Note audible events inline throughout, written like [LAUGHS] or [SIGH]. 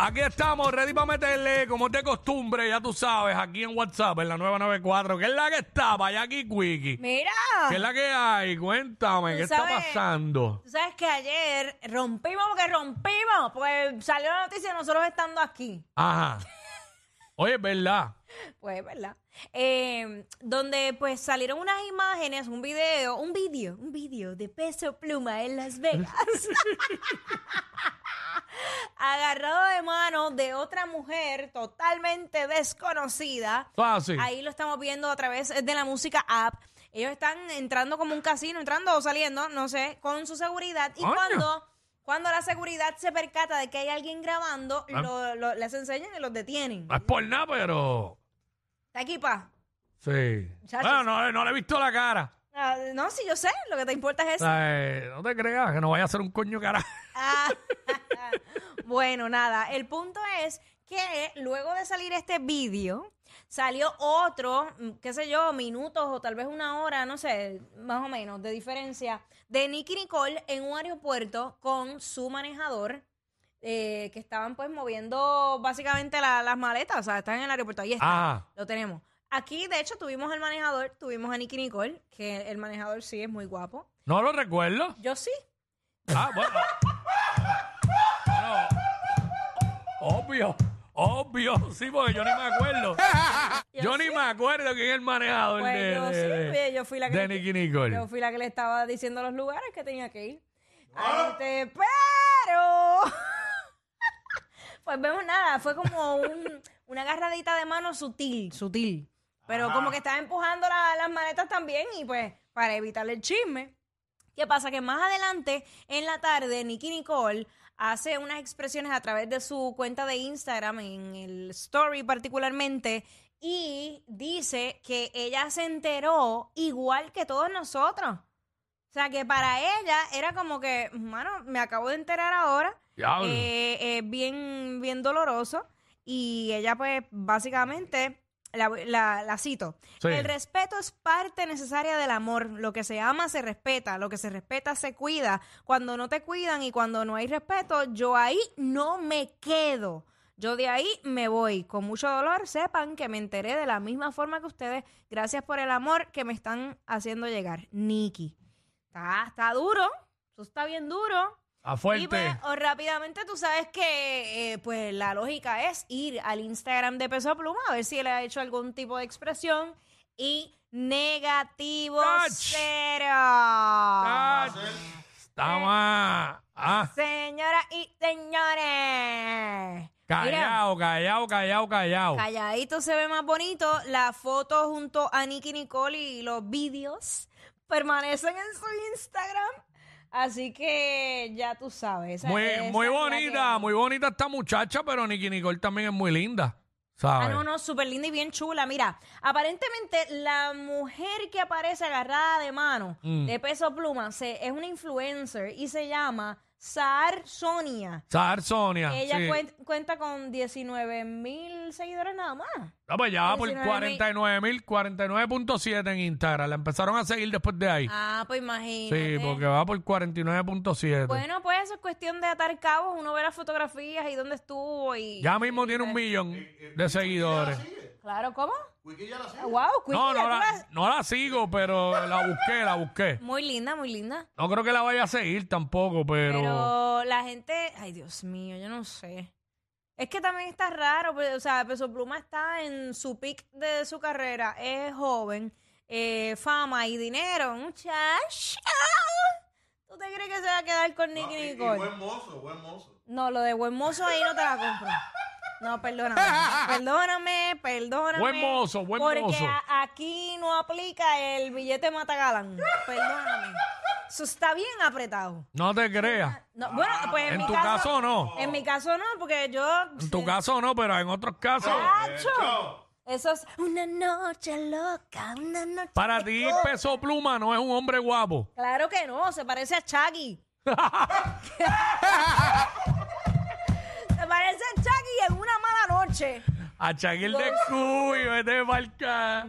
Aquí estamos, ready para meterle, como es de costumbre, ya tú sabes, aquí en WhatsApp, en la 994, ¿qué es la que tapa? allá aquí, Quickie. Mira. ¿Qué es la que hay? Cuéntame, ¿qué está pasando? Tú sabes que ayer rompimos porque rompimos, porque salió la noticia de nosotros estando aquí. Ajá. Oye, es verdad. Pues, ¿verdad? Eh, donde pues salieron unas imágenes, un video, un vídeo, un vídeo de peso pluma en Las Vegas. [LAUGHS] Agarrado de mano de otra mujer totalmente desconocida. Ahí lo estamos viendo a través de la música app. Ellos están entrando como un casino, entrando o saliendo, no sé, con su seguridad. Y cuando, cuando la seguridad se percata de que hay alguien grabando, Ah. lo- lo- les enseñan y los detienen. No es por nada, pero. ¿Está aquí, pa? Sí. Muchachos. Bueno, no, no le he visto la cara. Ah, no, sí, yo sé, lo que te importa es eso. eh, no te creas que no vaya a ser un coño cara. Ah, [LAUGHS] bueno, nada, el punto es que luego de salir este vídeo, salió otro, mm, qué sé yo, minutos o tal vez una hora, no sé, más o menos, de diferencia, de Nicky Nicole en un aeropuerto con su manejador. eh, que estaban pues moviendo básicamente la- las maletas, o sea, están en el aeropuerto, ahí está, Ajá. lo tenemos. Aquí, de hecho, tuvimos al manejador, tuvimos a Nicky Nicole, que el manejador sí es muy guapo. No lo recuerdo. Yo sí, Ah, bueno. Bueno, obvio, obvio, sí, porque yo ni me acuerdo. [LAUGHS] Yo ni me acuerdo quién es el manejador Pues de, yo de- sí, de- yo fui la que de Nicky Nicole. Yo fui la que le estaba diciendo los lugares que tenía que ir. Este, pero [LAUGHS] pues vemos nada, fue como un- una agarradita de mano sutil, sutil. Pero como que estaba empujando la- las maletas también y pues para evitarle el chisme. ¿Qué pasa? Que más adelante en la tarde, Nicky Nicole hace unas expresiones a través de su cuenta de Instagram, en el story particularmente, y dice que ella se enteró igual que todos nosotros. O sea, que para ella era como que, mano, me acabo de enterar ahora. Diablo. Eh, es bien, bien doloroso. Y ella, pues, básicamente, la, la- la cito. Sí. El respeto es parte necesaria del amor. Lo que se ama se respeta. Lo que se respeta se cuida. Cuando no te cuidan y cuando no hay respeto, yo ahí no me quedo. Yo de ahí me voy. Con mucho dolor, sepan que me enteré de la misma forma que ustedes. Gracias por el amor que me están haciendo llegar. Nikki. Está, está duro. Eso está bien duro. A Y pues, o rápidamente tú sabes que eh, pues la lógica es ir al Instagram de Peso Pluma a ver si él ha hecho algún tipo de expresión y negativo Ach. cero. Ah, Está más. Ah, Señoras y señores. Mira, callado, callado, callado, callado. calladito se ve más bonito. La foto junto a Nicky Nicole y los vídeos permanecen en su Instagram. Así que ya tú sabes. esa- Muy, esa muy es la bonita, que- muy bonita esta muchacha, pero Nicky Nicole también es muy linda. ¿Sabes? Ah, no, no, súper linda y bien chula. Mira, aparentemente la mujer que aparece agarrada de mano Mm. de peso pluma se, es una influencer y se llama Sar Sonia. Sar Sonia. Ella sí. cuen- cuenta con 19 mil seguidores nada más. Ah, pues ya va por 19,000. 49 mil, 49.7 en Instagram. La empezaron a seguir después de ahí. Ah, pues imagínate. sí, porque va por 49.7. Bueno, pues eso es cuestión de atar cabos. Uno ve las fotografías y dónde estuvo y... ya mismo tiene un millón de seguidores. Claro, ¿cómo? Wiki ya la sigue. Wow, Quickie, No, no la, no la sigo, pero la busqué, la busqué. Muy linda, muy linda. No creo que la vaya a seguir tampoco, pero... Pero la gente, ay Dios mío, yo no sé. Es que también está raro, pues, o sea, Peso Pluma está en su pic de su carrera, es joven, eh, fama y dinero, muchacho. ¿Tú te crees que se va a quedar con Nicky Y- y Nicole? buen mozo, buen mozo. No, lo de buen mozo ahí no te la compro. No, perdóname. perdóname, perdóname. Buen mozo, buen porque mozo. a- aquí no aplica el billete matagalán. Perdóname. Eso está bien apretado. No te creas. No, bueno, pues en, En mi tu caso, caso no. En mi caso no, porque yo. En tu caso no, pero en otros casos... ¡Acho! Eso es una noche loca, una noche. Para ti. Peso Pluma no es un hombre guapo. Claro que no, se parece a Chucky. [LAUGHS] [LAUGHS] se parece a Chucky en una mala noche. A Shaquille de Cuy, vete pa'l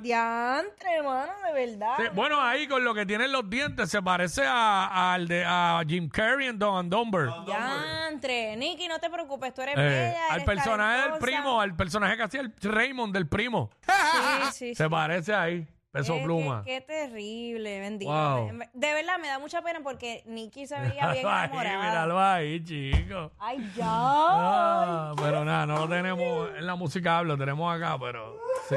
Diantre, hermano, de verdad. Sí, bueno, ahí con lo que tienen los dientes se parece a, al de a Jim Carrey en Don and Dumber. Diantre. Nicky, no te preocupes, tú eres Eh, bella. al personaje del primo, al personaje que hacía el Raymond del primo. Sí, sí, Se parece ahí, Peso Pluma. Qué, qué terrible, bendito. Wow. De verdad, me da mucha pena porque Nicky se veía [LAUGHS] bien Míralo ahí, enamorada. míralo ahí, chico. Ay, ya. No tenemos en la música, lo tenemos acá, pero sí.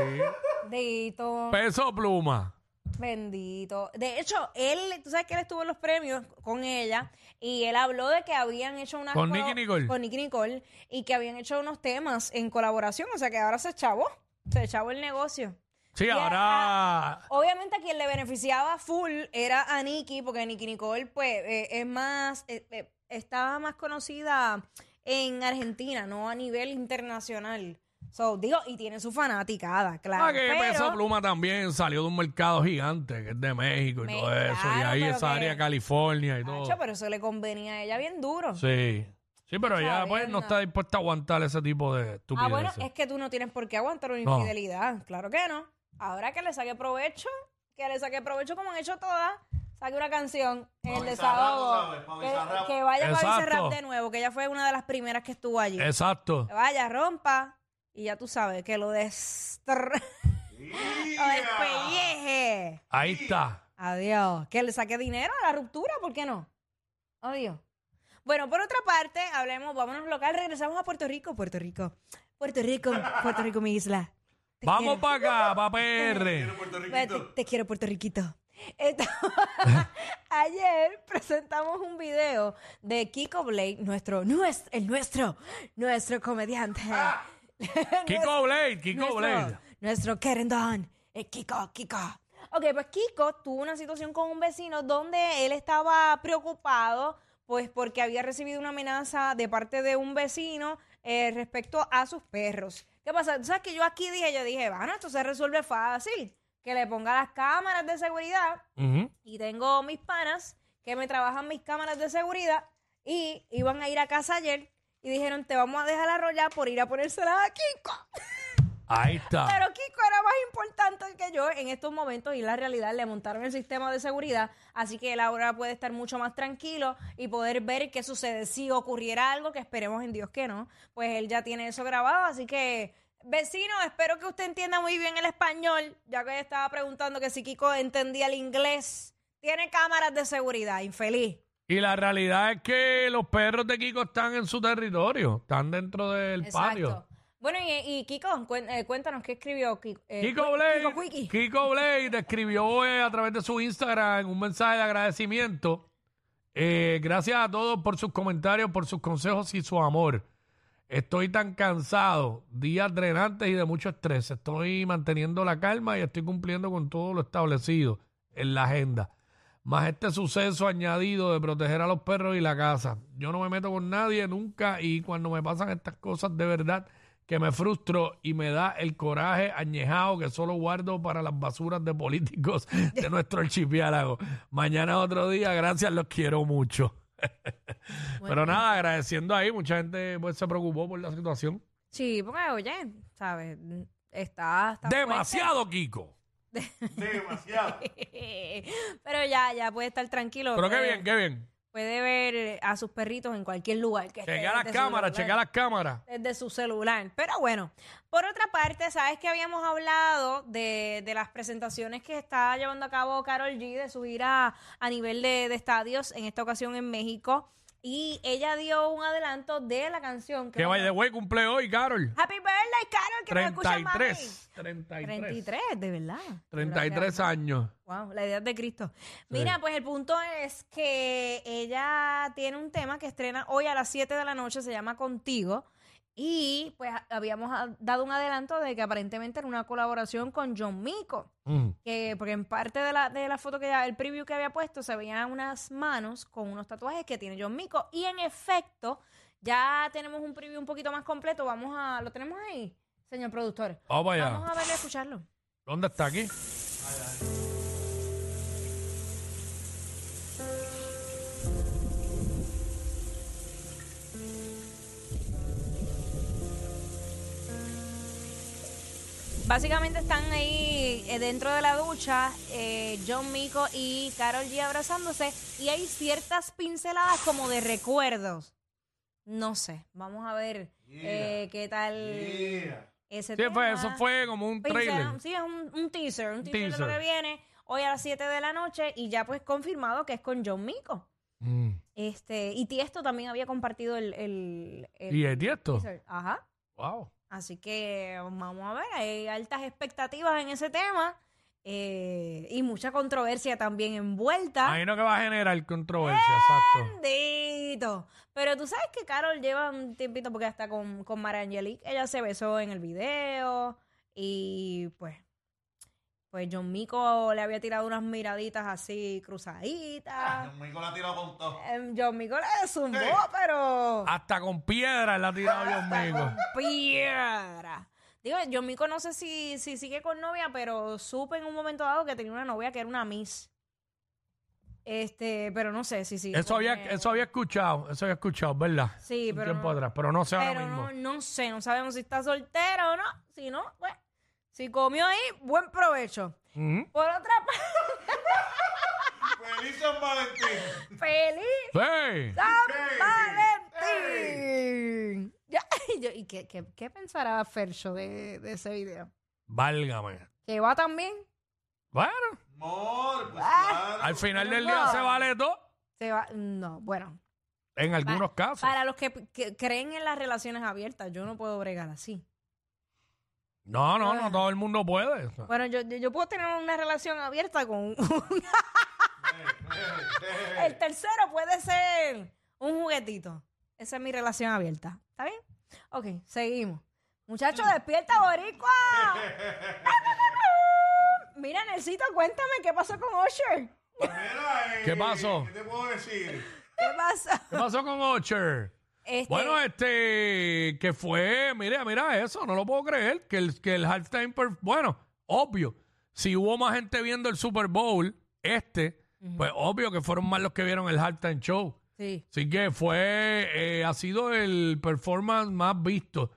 Bendito. Peso Pluma. Bendito. De hecho, él, tú sabes que él estuvo en los premios con ella y él habló de que habían hecho unas ¿Con Nicki Nicole? Con Nicki Nicole y que habían hecho unos temas en colaboración, o sea que ahora se chavó, se chavó el negocio. Sí, Y a- ahora. Obviamente a quien le beneficiaba full era a Nicki, porque Nicki Nicole, pues, eh, es más, eh, eh, estaba más conocida en Argentina, no a nivel internacional. So, digo, y tiene su fanaticada, claro. Ah, que pero- Peso Pluma también salió de un mercado gigante, que es de México y Me- todo eso. y ahí esa área California y todo. Pero eso le convenía a ella bien duro. Sí. Sí, pero ella pues no está dispuesta a aguantar ese tipo de Ah, estupideces. bueno, es que tú no tienes por qué aguantar una No. infidelidad. Claro que no. Ahora que le saque provecho, que le saque provecho como han hecho todas, saque una canción en el desahogo. Que, que vaya para Exacto. Bizarrap de nuevo, que ella fue una de las primeras que estuvo allí. Exacto. Que vaya, rompa, y ya tú sabes, que lo destr... [LAUGHS] lo despelleje. Ahí está. Adiós. Que le saque dinero a la ruptura, ¿por qué no? Adiós. Bueno, por otra parte, hablemos, vámonos local, regresamos a Puerto Rico, Puerto Rico. Puerto Rico, Puerto Rico, mi isla. Te Vamos quiero. para acá, para PR. Puerto Te, Riquito. te quiero, Puerto Riquito. [LAUGHS] Ayer presentamos un video de Kiko Blake, nuestro, nuestro, el nuestro, nuestro comediante. Kiko Blade, [LAUGHS] Kiko nuestro, Blade. Nuestro querendón, el Kiko, Kiko. Ok, pues Kiko tuvo una situación con un vecino donde él estaba preocupado, pues porque había recibido una amenaza de parte de un vecino eh, respecto a sus perros. ¿Qué pasa? Tú sabes que yo aquí dije, yo dije, bueno, esto se resuelve fácil, que le ponga las cámaras de seguridad y tengo mis panas que me trabajan mis cámaras de seguridad y iban a ir a casa ayer y dijeron, te vamos a dejar arrollar por ir a ponérselas a Kiko. Ahí [LAUGHS] está. Pero Kiko era más importante que yo en estos momentos y la realidad le montaron el sistema de seguridad, así que él ahora puede estar mucho más tranquilo y poder ver qué sucede. Si ocurriera algo, que esperemos en Dios que no, pues él ya tiene eso grabado, así que vecino, espero que usted entienda muy bien el español, ya que estaba preguntando que si Kiko entendía el inglés. Tiene cámaras de seguridad, infeliz. Y la realidad es que los perros de Kiko están en su territorio, están dentro del patio. Bueno, y, y Kiko, cuen- eh, cuéntanos qué escribió Kiko. eh, Kiko Qui- Blade, Kiko Quickie. Kiko Blade escribió eh, a través de su Instagram un mensaje de agradecimiento. Eh, gracias a todos por sus comentarios, por sus consejos y su amor. Estoy tan cansado, días drenantes y de mucho estrés. Estoy manteniendo la calma y estoy cumpliendo con todo lo establecido en la agenda. Más este suceso añadido de proteger a los perros y la casa. Yo no me meto con nadie nunca y cuando me pasan estas cosas de verdad que me frustro y me da el coraje añejado que solo guardo para las basuras de políticos de [LAUGHS] nuestro archipiélago. Mañana otro día, gracias, los quiero mucho. Pero nada, agradeciendo ahí, mucha gente pues, se preocupó por la situación. Sí, porque oye, ¿sabes? Está, está Demasiado, Kiko. [LAUGHS] Demasiado. fuerte. Pero ya, ya puede estar tranquilo. Pero qué puede- bien, qué bien. Puede ver a sus perritos en cualquier lugar. Que Chequea las cámaras, chequea las cámaras. desde su celular. Pero bueno, por otra parte, sabes que habíamos hablado de, de las presentaciones que está llevando a cabo Carol G de su gira a nivel de, de estadios, en esta ocasión en México. Y ella dio un adelanto de la canción. Que by the way, cumple hoy, Carol. Happy birthday, Carol, que nos escucha mami. 33. 33. 33, de verdad. 33 años. Wow, la idea de Cristo. Mira, pues el punto es que ella tiene un tema que estrena hoy a las 7 de la noche, se llama Contigo. Y pues habíamos a- dado un adelanto de que aparentemente era una colaboración con John Mico. Mm. Que, porque en parte de la, de la foto que ella- el preview que había puesto se veían unas manos con unos tatuajes que tiene John Mico. Y en efecto, ya tenemos un preview un poquito más completo. Vamos a. ¿Lo tenemos ahí? señor productor. Vamos para allá. Vamos a verle a escucharlo. ¿Dónde está aquí? Básicamente están ahí eh, dentro de la ducha, eh, John Mico y Carol G abrazándose y hay ciertas pinceladas como de recuerdos. No sé, vamos a ver eh, qué tal ese Sí, tema. fue, eso fue como un Pincel- trailer. Sí, es un, un teaser, un teaser, de lo que viene hoy a las 7 de la noche y ya pues confirmado que es con John Mico. Mm. Este, y Tiesto también había compartido el, el, el ¿Y el Tiesto? teaser. Ajá. Wow. Así que vamos a ver, hay altas expectativas en ese tema eh, y mucha controversia también envuelta. Imagino que va a generar controversia, exacto. Bendito. Pero tú sabes que Carol lleva un tiempito porque hasta con, con Mara Angelique, ella se besó en el video y pues, pues John Mico le había tirado unas miraditas así cruzaditas. Don Mico la ha tirado con todo. Em, John Mico le zumbó, Sí. pero Hasta con piedra la ha tirado Dios mío. piedra. Digo, John Mico no sé si, si sigue con novia, pero supe en un momento dado que tenía una novia que era una Miss. Este, pero no sé si sigue. Eso con había, él. eso había escuchado, eso había escuchado, ¿verdad? Sí, Un pero tiempo no- atrás, pero no sé ahora Pero mismo. no, no sé, no sabemos si está soltera o no. Si no, pues, si comió ahí, buen provecho. Ujú. Por otra parte, ¡Feliz San Valentín! feliz Sí. San Valentín. Ya, y yo- ¿Y qué, qué, qué pensará Fercho de, de ese video? Válgame. ¿Que va también? Bueno, pues Ah. claro. al final del día se vale todo. Se va. No, bueno. En algunos casos. Para los que, que creen en las relaciones abiertas, yo no puedo bregar así. No, no, no todo el mundo puede. Bueno, yo, yo, yo puedo tener una relación abierta con un- [LAUGHS] El tercero puede ser un juguetito. Esa es mi relación abierta. ¿Está bien? Ok, seguimos. Muchachos, despierta, boricua. Mira, Nelsito, cuéntame qué pasó con Usher. Pues mira, eh, ¿Qué pasó? ¿Qué te puedo decir? ¿Qué pasó? ¿Qué pasó con Ocher? Este, Bueno, este, que fue, mira, mira eso, no lo puedo creer, que el, que el halftime, per- bueno, obvio, si hubo más gente viendo el Super Bowl, este, pues obvio que fueron más los que vieron el halftime show. sí. Así que fue, eh, ha sido el performance más visto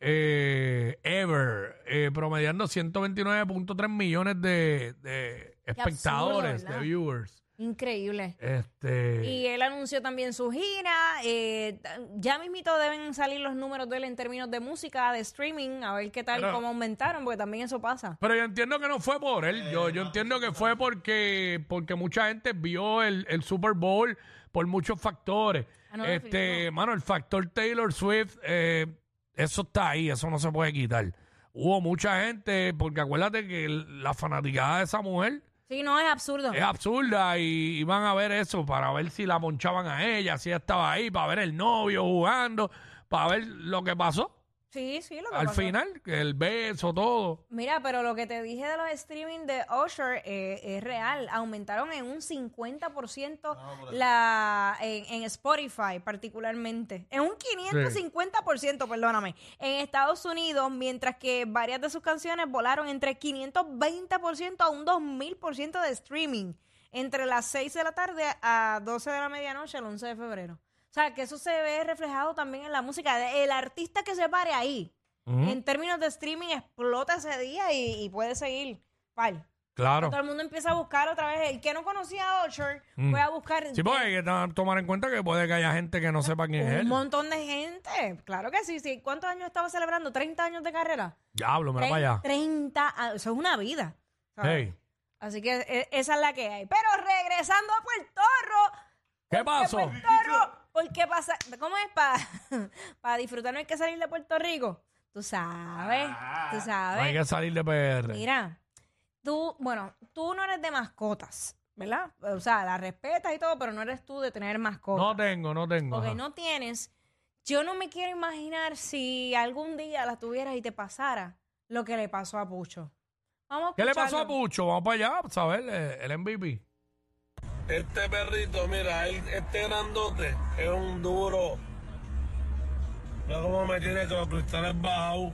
eh, ever, eh, promediando 129.3 millones de, de espectadores, ¿verdad? de viewers. Increíble. Este, Y él anunció también su gira. eh, ya mismito deben salir los números de él en términos de música, de streaming, a ver qué tal, Pero- cómo aumentaron, porque también eso pasa. Pero yo entiendo que no fue por él. Yo, yo entiendo que fue porque, porque mucha gente vio el, el Super Bowl por muchos factores. Ah, no, este, definitivo. mano, el factor Taylor Swift, eh, eso está ahí, eso no se puede quitar. Hubo mucha gente, porque acuérdate que el- la fanaticada de esa mujer Sí, no, es absurdo. es absurda y iban a ver eso para ver si la monchaban a ella, si ella estaba ahí, para ver el novio jugando, para ver lo que pasó. Sí, sí, lo que Al pasó. final, el beso, todo. Mira, pero lo que te dije de los streaming de Usher eh, es real. Aumentaron en un 50% la, en, en Spotify particularmente. En un 550%, perdóname. En Estados Unidos, mientras que varias de sus canciones volaron entre 520% a un 2000% de streaming. Entre las 6 de la tarde a 12 de la medianoche el 11 de febrero. O sea, que eso se ve reflejado también en la música. El artista que se pare ahí, en términos de streaming, explota ese día y, y puede seguir. Pal. Claro. Todo el mundo empieza a buscar otra vez. El que no conocía a Usher, fue a buscar Sí, porque hay que tomar en cuenta que puede que haya gente que no sepa quién es un él. montón de gente. Claro que sí, sí. ¿Cuántos años estaba celebrando? ¿30 años de carrera? Diablo, mira para allá. 30 a- Eso es una vida. ¿sabes? Hey, Así que e- esa es la que hay. Pero regresando a Puerto Rico. ¿Qué pasó? Puerto Rico, porque pasa, ¿cómo es? Para [LAUGHS] disfrutar no hay que salir de Puerto Rico. Tú sabes, tú no sabes. hay que salir de PR. Mira, tú, bueno, tú no eres de mascotas, ¿verdad? O sea, la respetas y todo, pero no eres tú de tener mascotas. No tengo, no tengo. Porque ajá. no tienes. Yo no me quiero imaginar si algún día las tuvieras y te pasara lo que le pasó a Pucho. Vamos a ¿Qué le pasó a. Pucho? Vamos para allá, a ver, eh, el MVP. Este perrito, mira, él- este grandote es un duro. Mira cómo me tiene con los cristales bajados.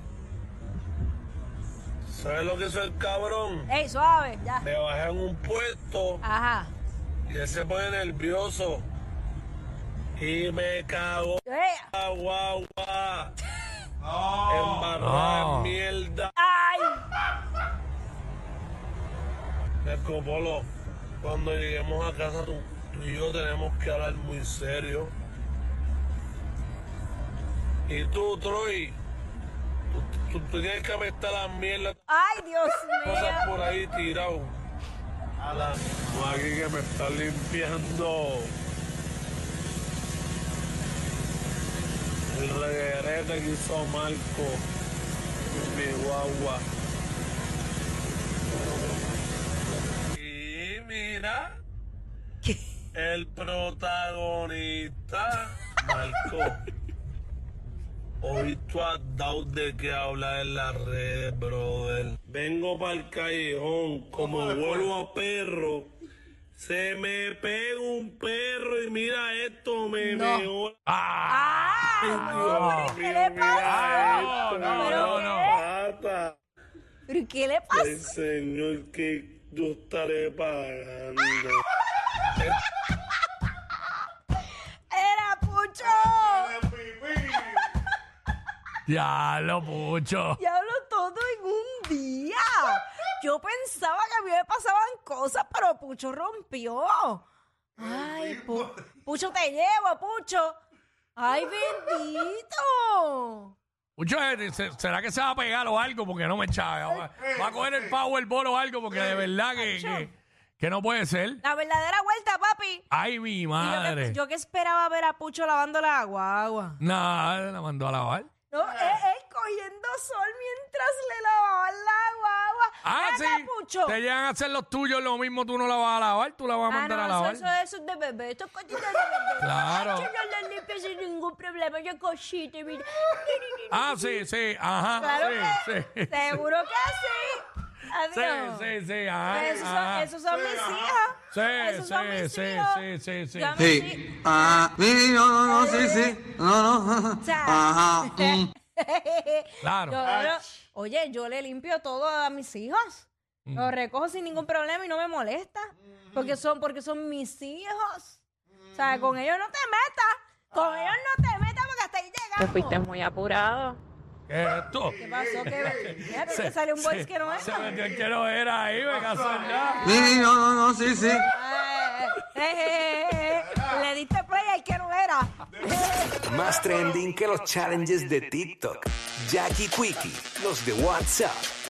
¿Sabes lo que hizo el cabrón? Ey, suave, ya. Me bajé en un puesto Ajá. y él se pone nervioso. Y me cagó Ey, la guagua. [LAUGHS] No. Embarrada No. en mierda. Ay, Polo, cuando lleguemos a casa tú, tú y yo tenemos que hablar muy serio. Y tú, Troy, tú, tú- tú tienes que apestar las mierdas, ay, Dios cosas mío. por ahí tirado. A la no, aquí que me está limpiando el reguerete que hizo Marco, mi guagua. El protagonista, Marco. Hoy tú has dado de qué hablar en las redes, brother. Vengo para el callejón, como vuelvo a perro. Se me pega un perro y mira esto, me No. meó ¡Ah! Ay, no. hombre, ¿qué le pasa? No, no, ¿Pero no, qué? no. ¿Pero qué le El pasa? señor que yo estaré pagando. Era Pucho. Ya lo pucho. [LAUGHS] Y hablo todo en un día. Yo pensaba que a mí me pasaban cosas, pero Pucho rompió. Ay, Pu- Pucho, te llevo, Pucho. Ay, bendito. Pucho, eh, se- ¿será que se va a pegar o algo? Porque no me echaba. Va, va a coger el Powerball o algo porque de verdad que, que, que no puede ser. La verdadera vuelta, papi. Ay, mi yo, madre. que, yo que esperaba ver a Pucho lavando la agua. Nada, la mandó a lavar. No, él, él cogiendo sol mientras le lavaban la guagua. Ah, sí. Pucho. Te llegan a hacer los tuyos lo mismo, tú no la vas a lavar, tú la vas a Ah, mandar a lavar. eso, eso, eso es de bebé. Esto es cosita de bebé. [LAUGHS] Claro. Yo no la limpio sin ningún problema. Yo cosita, mira. Ah, sí, sí, ajá. Claro sí, que sí. Seguro que sí. Sí, Adiós. sí, sí, ajá. Esos son, ajá. esos son mis hijas. Sí, Esos son sí, mis sí, hijos. sí, sí, sí. Yo mis hij- Sí. Ah, sí, no, no, no, sí, sí. No, no. Ajá. mm. [LAUGHS] Claro. yo- yo- oye, yo le limpio todo a mis hijos. Mm. Lo recojo sin ningún problema y no me molesta. Porque son, porque son mis hijos. O sea, con ellos no te metas. Con ellos no te metas porque hasta ahí Te llegamos. fuiste muy apurado. ¿Qué es esto? ¿Qué pasó? ¿Qué? Fíjate que sale un voice que no es. Se metió el que no era ahí, me casó ya. Sí, no, no, no, sí, sí. Eh, eh, eh, eh, eh. Le diste play al que no era. Más trending que los challenges de TikTok. Jackie Quickie, los de WhatsApp.